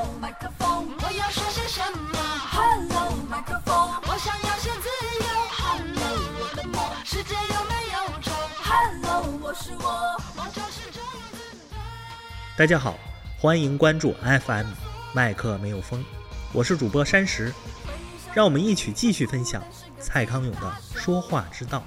Hello，麦克风，我要说些什么？Hello，麦克风，我想要些自由。Hello，我的梦，世界有没有虫？Hello，我是我，我就是这样子。大家好，欢迎关注 FM 麦克没有风，我是主播山石，让我们一起继续分享蔡康永的说话之道。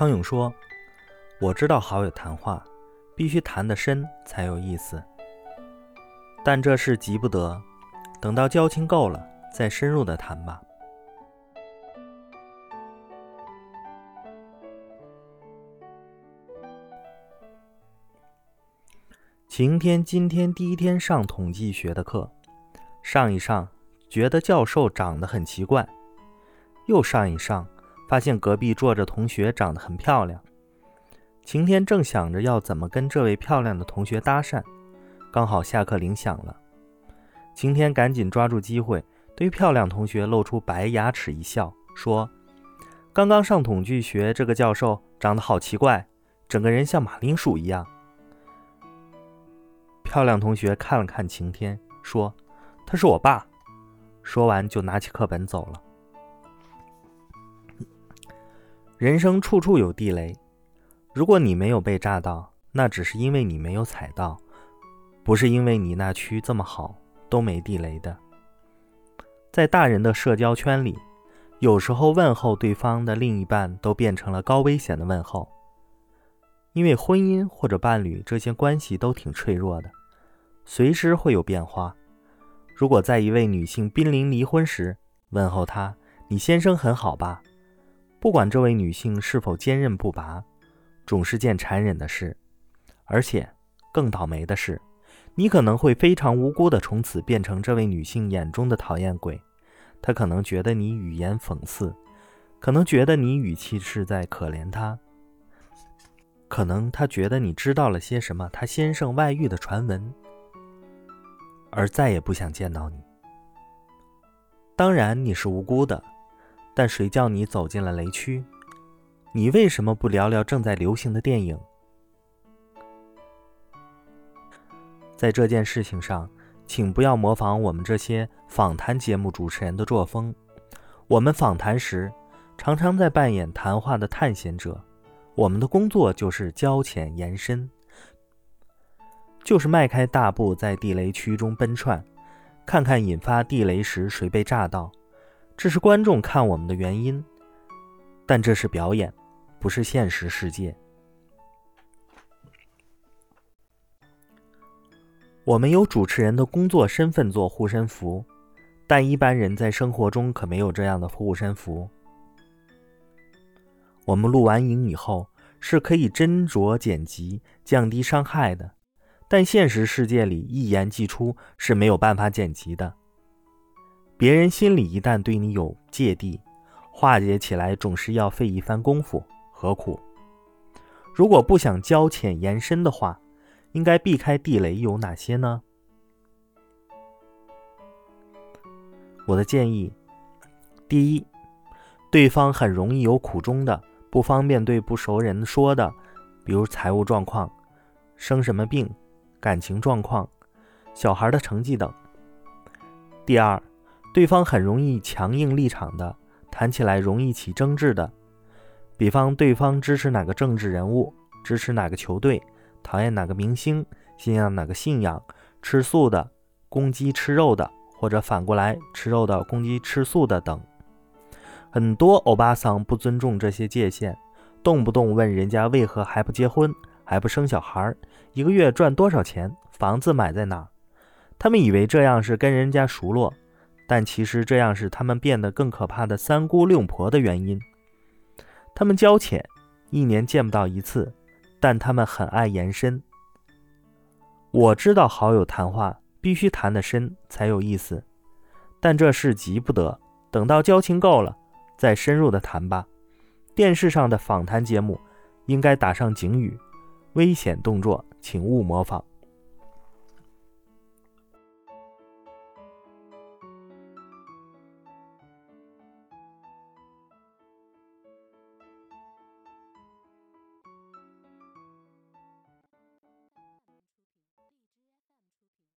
康永说：“我知道好友谈话必须谈得深才有意思，但这事急不得，等到交情够了再深入的谈吧。”晴天今天第一天上统计学的课，上一上觉得教授长得很奇怪，又上一上。发现隔壁坐着同学长得很漂亮，晴天正想着要怎么跟这位漂亮的同学搭讪，刚好下课铃响了。晴天赶紧抓住机会，对漂亮同学露出白牙齿一笑，说：“刚刚上统计学这个教授长得好奇怪，整个人像马铃薯一样。”漂亮同学看了看晴天，说：“他是我爸。”说完就拿起课本走了。人生处处有地雷，如果你没有被炸到，那只是因为你没有踩到，不是因为你那区这么好都没地雷的。在大人的社交圈里，有时候问候对方的另一半都变成了高危险的问候，因为婚姻或者伴侣这些关系都挺脆弱的，随时会有变化。如果在一位女性濒临离婚时问候她：“你先生很好吧？”不管这位女性是否坚韧不拔，总是件残忍的事。而且更倒霉的是，你可能会非常无辜的从此变成这位女性眼中的讨厌鬼。她可能觉得你语言讽刺，可能觉得你语气是在可怜她，可能她觉得你知道了些什么她先生外遇的传闻，而再也不想见到你。当然，你是无辜的。但谁叫你走进了雷区？你为什么不聊聊正在流行的电影？在这件事情上，请不要模仿我们这些访谈节目主持人的作风。我们访谈时常常在扮演谈话的探险者，我们的工作就是交浅言深，就是迈开大步在地雷区中奔窜，看看引发地雷时谁被炸到。这是观众看我们的原因，但这是表演，不是现实世界。我们有主持人的工作身份做护身符，但一般人在生活中可没有这样的护身符。我们录完影以后是可以斟酌剪辑，降低伤害的，但现实世界里一言既出是没有办法剪辑的。别人心里一旦对你有芥蒂，化解起来总是要费一番功夫，何苦？如果不想交浅言深的话，应该避开地雷有哪些呢？我的建议：第一，对方很容易有苦衷的，不方便对不熟人说的，比如财务状况、生什么病、感情状况、小孩的成绩等。第二。对方很容易强硬立场的，谈起来容易起争执的，比方对方支持哪个政治人物，支持哪个球队，讨厌哪个明星，信仰哪个信仰，吃素的攻击吃肉的，或者反过来吃肉的攻击吃素的等。很多欧巴桑不尊重这些界限，动不动问人家为何还不结婚，还不生小孩，一个月赚多少钱，房子买在哪？他们以为这样是跟人家熟络。但其实这样是他们变得更可怕的三姑六婆的原因。他们交浅，一年见不到一次，但他们很爱延伸。我知道好友谈话必须谈得深才有意思，但这事急不得，等到交情够了再深入的谈吧。电视上的访谈节目应该打上警语：危险动作，请勿模仿。